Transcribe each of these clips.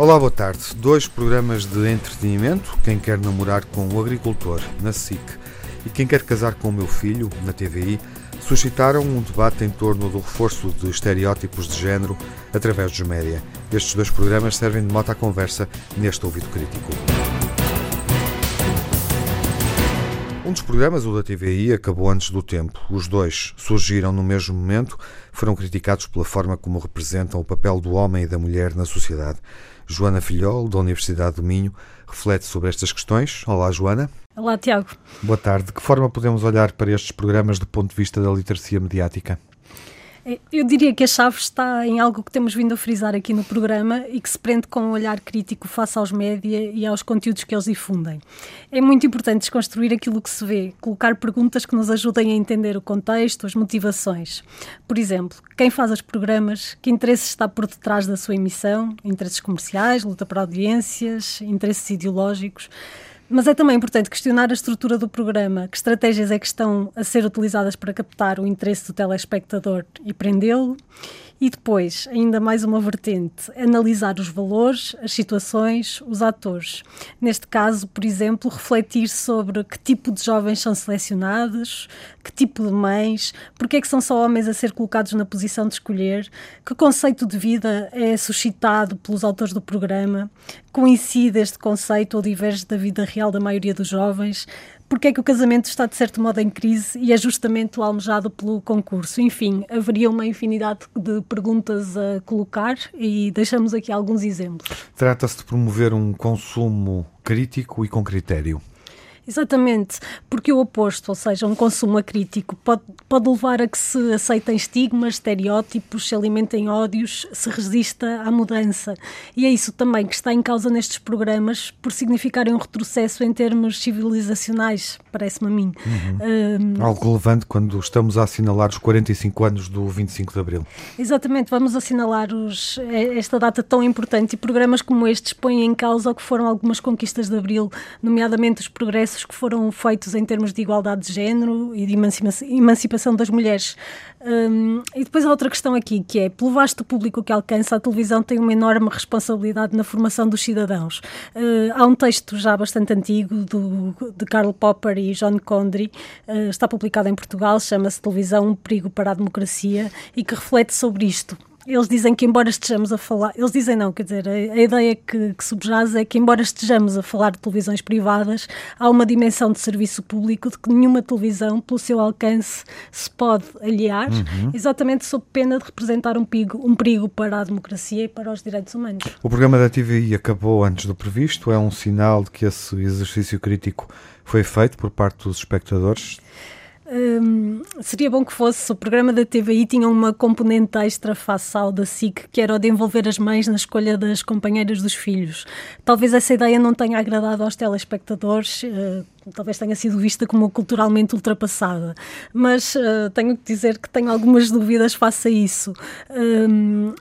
Olá, boa tarde. Dois programas de entretenimento, Quem Quer Namorar com o Agricultor, na SIC, e Quem Quer Casar com o Meu Filho, na TVI, suscitaram um debate em torno do reforço de estereótipos de género através dos média. Estes dois programas servem de moto à conversa neste ouvido crítico. Um dos programas, o da TVI, acabou antes do tempo. Os dois surgiram no mesmo momento, foram criticados pela forma como representam o papel do homem e da mulher na sociedade. Joana Filhol, da Universidade do Minho, reflete sobre estas questões. Olá, Joana. Olá, Tiago. Boa tarde. De que forma podemos olhar para estes programas do ponto de vista da literacia mediática? É, eu diria que a chave está em algo que temos vindo a frisar aqui no programa e que se prende com um olhar crítico face aos média e aos conteúdos que eles difundem. É muito importante desconstruir aquilo que se vê, colocar perguntas que nos ajudem a entender o contexto, as motivações. Por exemplo, quem faz os programas, que interesse está por detrás da sua emissão, interesses comerciais, luta por audiências, interesses ideológicos. Mas é também importante questionar a estrutura do programa, que estratégias é que estão a ser utilizadas para captar o interesse do telespectador e prendê-lo e depois, ainda mais uma vertente, analisar os valores, as situações, os atores. Neste caso, por exemplo, refletir sobre que tipo de jovens são selecionados, que tipo de mães, porque é que são só homens a ser colocados na posição de escolher, que conceito de vida é suscitado pelos autores do programa, coincide este conceito ou diverge da vida real da maioria dos jovens, porque é que o casamento está de certo modo em crise e é justamente o almejado pelo concurso. Enfim, haveria uma infinidade de perguntas a colocar e deixamos aqui alguns exemplos. Trata-se de promover um consumo crítico e com critério. Exatamente, porque o oposto, ou seja, um consumo acrítico, pode, pode levar a que se aceitem estigmas, estereótipos, se alimentem ódios, se resista à mudança. E é isso também que está em causa nestes programas, por significarem um retrocesso em termos civilizacionais, parece-me a mim. Uhum. Um, Algo relevante quando estamos a assinalar os 45 anos do 25 de Abril. Exatamente, vamos assinalar os, esta data tão importante e programas como estes põem em causa o que foram algumas conquistas de Abril, nomeadamente os progressos que foram feitos em termos de igualdade de género e de emancipação das mulheres. Um, e depois há outra questão aqui, que é, pelo vasto público que alcança, a televisão tem uma enorme responsabilidade na formação dos cidadãos. Uh, há um texto já bastante antigo do, de Karl Popper e John Condry, uh, está publicado em Portugal, chama-se Televisão, um perigo para a democracia, e que reflete sobre isto eles dizem que, embora estejamos a falar, eles dizem não, quer dizer, a, a ideia que, que subjaz é que, embora estejamos a falar de televisões privadas, há uma dimensão de serviço público de que nenhuma televisão, pelo seu alcance, se pode aliar, uhum. exatamente sob pena de representar um perigo, um perigo para a democracia e para os direitos humanos. O programa da TVI acabou antes do previsto, é um sinal de que esse exercício crítico foi feito por parte dos espectadores? Um, seria bom que fosse. O programa da TVI tinha uma componente extra face ao da SIC, que era o de envolver as mães na escolha das companheiras dos filhos. Talvez essa ideia não tenha agradado aos telespectadores, uh, talvez tenha sido vista como culturalmente ultrapassada, mas uh, tenho que dizer que tenho algumas dúvidas face a isso. Um,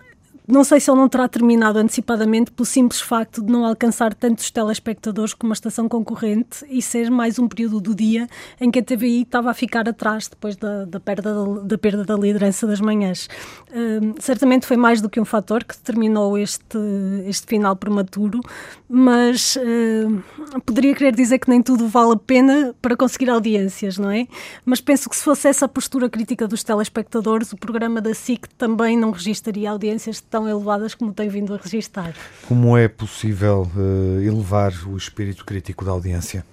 não sei se ele não terá terminado antecipadamente pelo simples facto de não alcançar tantos telespectadores como a estação concorrente e ser mais um período do dia em que a TVI estava a ficar atrás depois da, da, perda, da, da perda da liderança das manhãs. Uh, certamente foi mais do que um fator que determinou este, este final prematuro, mas uh, poderia querer dizer que nem tudo vale a pena para conseguir audiências, não é? Mas penso que se fosse essa a postura crítica dos telespectadores, o programa da SIC também não registaria audiências tão tão elevadas como tem vindo a registar. Como é possível uh, elevar o espírito crítico da audiência?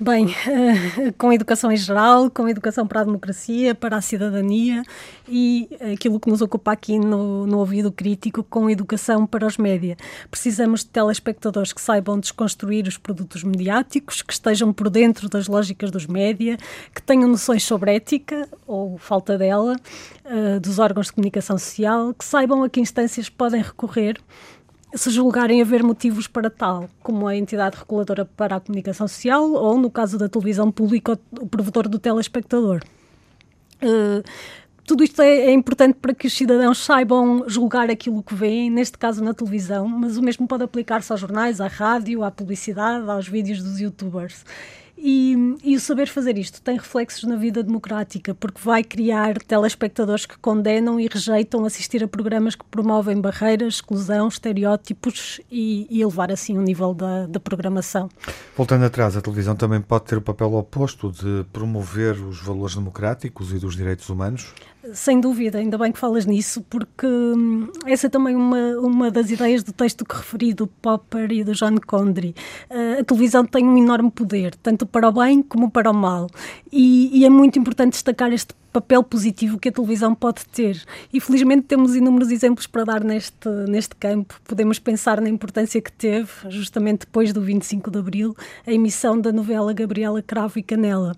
Bem, uh, com educação em geral, com educação para a democracia, para a cidadania e aquilo que nos ocupa aqui no, no ouvido crítico, com educação para os média. Precisamos de telespectadores que saibam desconstruir os produtos mediáticos, que estejam por dentro das lógicas dos média, que tenham noções sobre ética ou falta dela, uh, dos órgãos de comunicação social, que saibam a que instâncias podem recorrer se julgarem haver motivos para tal, como a entidade reguladora para a comunicação social ou, no caso da televisão pública, o provedor do telespectador. Uh, tudo isto é, é, importante para que os cidadãos saibam julgar aquilo que veem, neste caso na televisão, mas o mesmo pode aplicar-se aos jornais, à rádio, à publicidade, aos vídeos dos youtubers. E, e, o saber fazer isto tem reflexos na vida democrática, porque vai criar telespectadores que condenam e rejeitam assistir a programas que promovem barreiras, exclusão, estereótipos e, e elevar assim o nível da, da programação. Voltando atrás, a televisão também pode ter o papel oposto de promover os valores democráticos e dos direitos humanos? Sem dúvida, ainda bem que falas nisso, porque hum, essa é também uma, uma das ideias do texto que referi do Popper e do John Condry. Uh, a televisão tem um enorme poder, tanto para o bem como para o mal, e, e é muito importante destacar este papel positivo que a televisão pode ter. E felizmente temos inúmeros exemplos para dar neste, neste campo. Podemos pensar na importância que teve, justamente depois do 25 de Abril, a emissão da novela Gabriela Cravo e Canela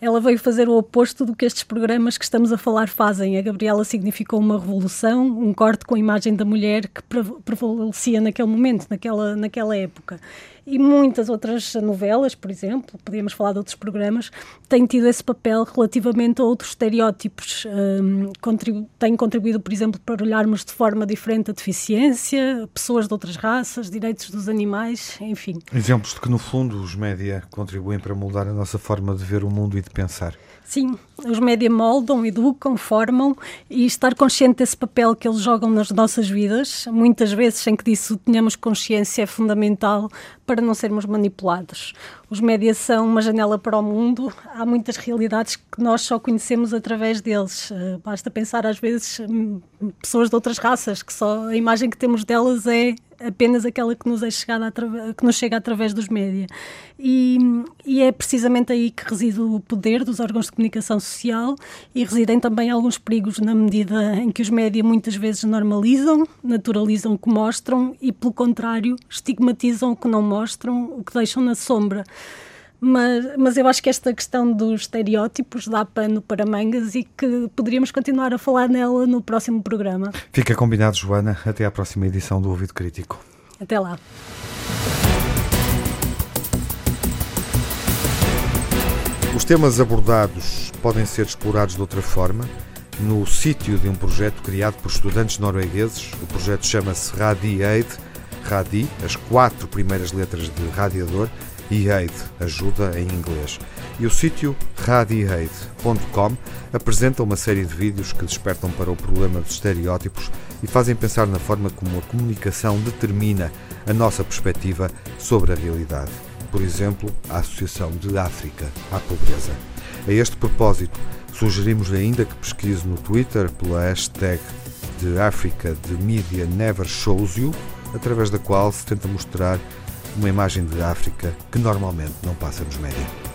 ela veio fazer o oposto do que estes programas que estamos a falar fazem. A Gabriela significou uma revolução, um corte com a imagem da mulher que prevalecia naquele momento, naquela, naquela época e muitas outras novelas, por exemplo, podíamos falar de outros programas, têm tido esse papel relativamente a outros estereótipos. Um, contribu têm contribuído, por exemplo, para olharmos de forma diferente a deficiência, pessoas de outras raças, direitos dos animais, enfim. Exemplos de que, no fundo, os média contribuem para moldar a nossa forma de ver o mundo e de pensar. Sim, os média moldam, educam, formam e estar consciente desse papel que eles jogam nas nossas vidas, muitas vezes sem que disso tenhamos consciência, é fundamental para não sermos manipulados. Os médias são uma janela para o mundo, há muitas realidades que nós só conhecemos através deles. Eh, basta pensar, às vezes, hum, pessoas de outras raças, que só a imagem que temos delas é apenas aquela que nos, é chegada que nos chega através dos média. E, e, é precisamente aí que reside o poder dos órgãos de comunicação social e residem também alguns perigos na medida em que os média muitas vezes normalizam, naturalizam o que mostram e, pelo contrário, estigmatizam o que não mostram, o que deixam na sombra. Mas, mas eu acho que esta questão dos estereótipos dá pano para mangas e que poderíamos continuar a falar nela no próximo programa. Fica combinado, Joana. Até à próxima edição do Ouvido Crítico. Até lá. Os temas abordados podem ser explorados de outra forma no sítio de um projeto criado por estudantes noruegueses. O projeto chama-se Radi Aid, Radi, as quatro primeiras letras de radiador, e Aid, ajuda em inglês. E o sítio radiaid.com apresenta uma série de vídeos que despertam para o problema dos estereótipos e fazem pensar na forma como a comunicação determina a nossa perspectiva sobre a realidade. Por exemplo, a Associação de África à Pobreza. A este propósito, sugerimos ainda que pesquise no Twitter pela hashtag de África de Media Never Shows You, através da qual se tenta mostrar uma imagem de África que normalmente não passa nos médias.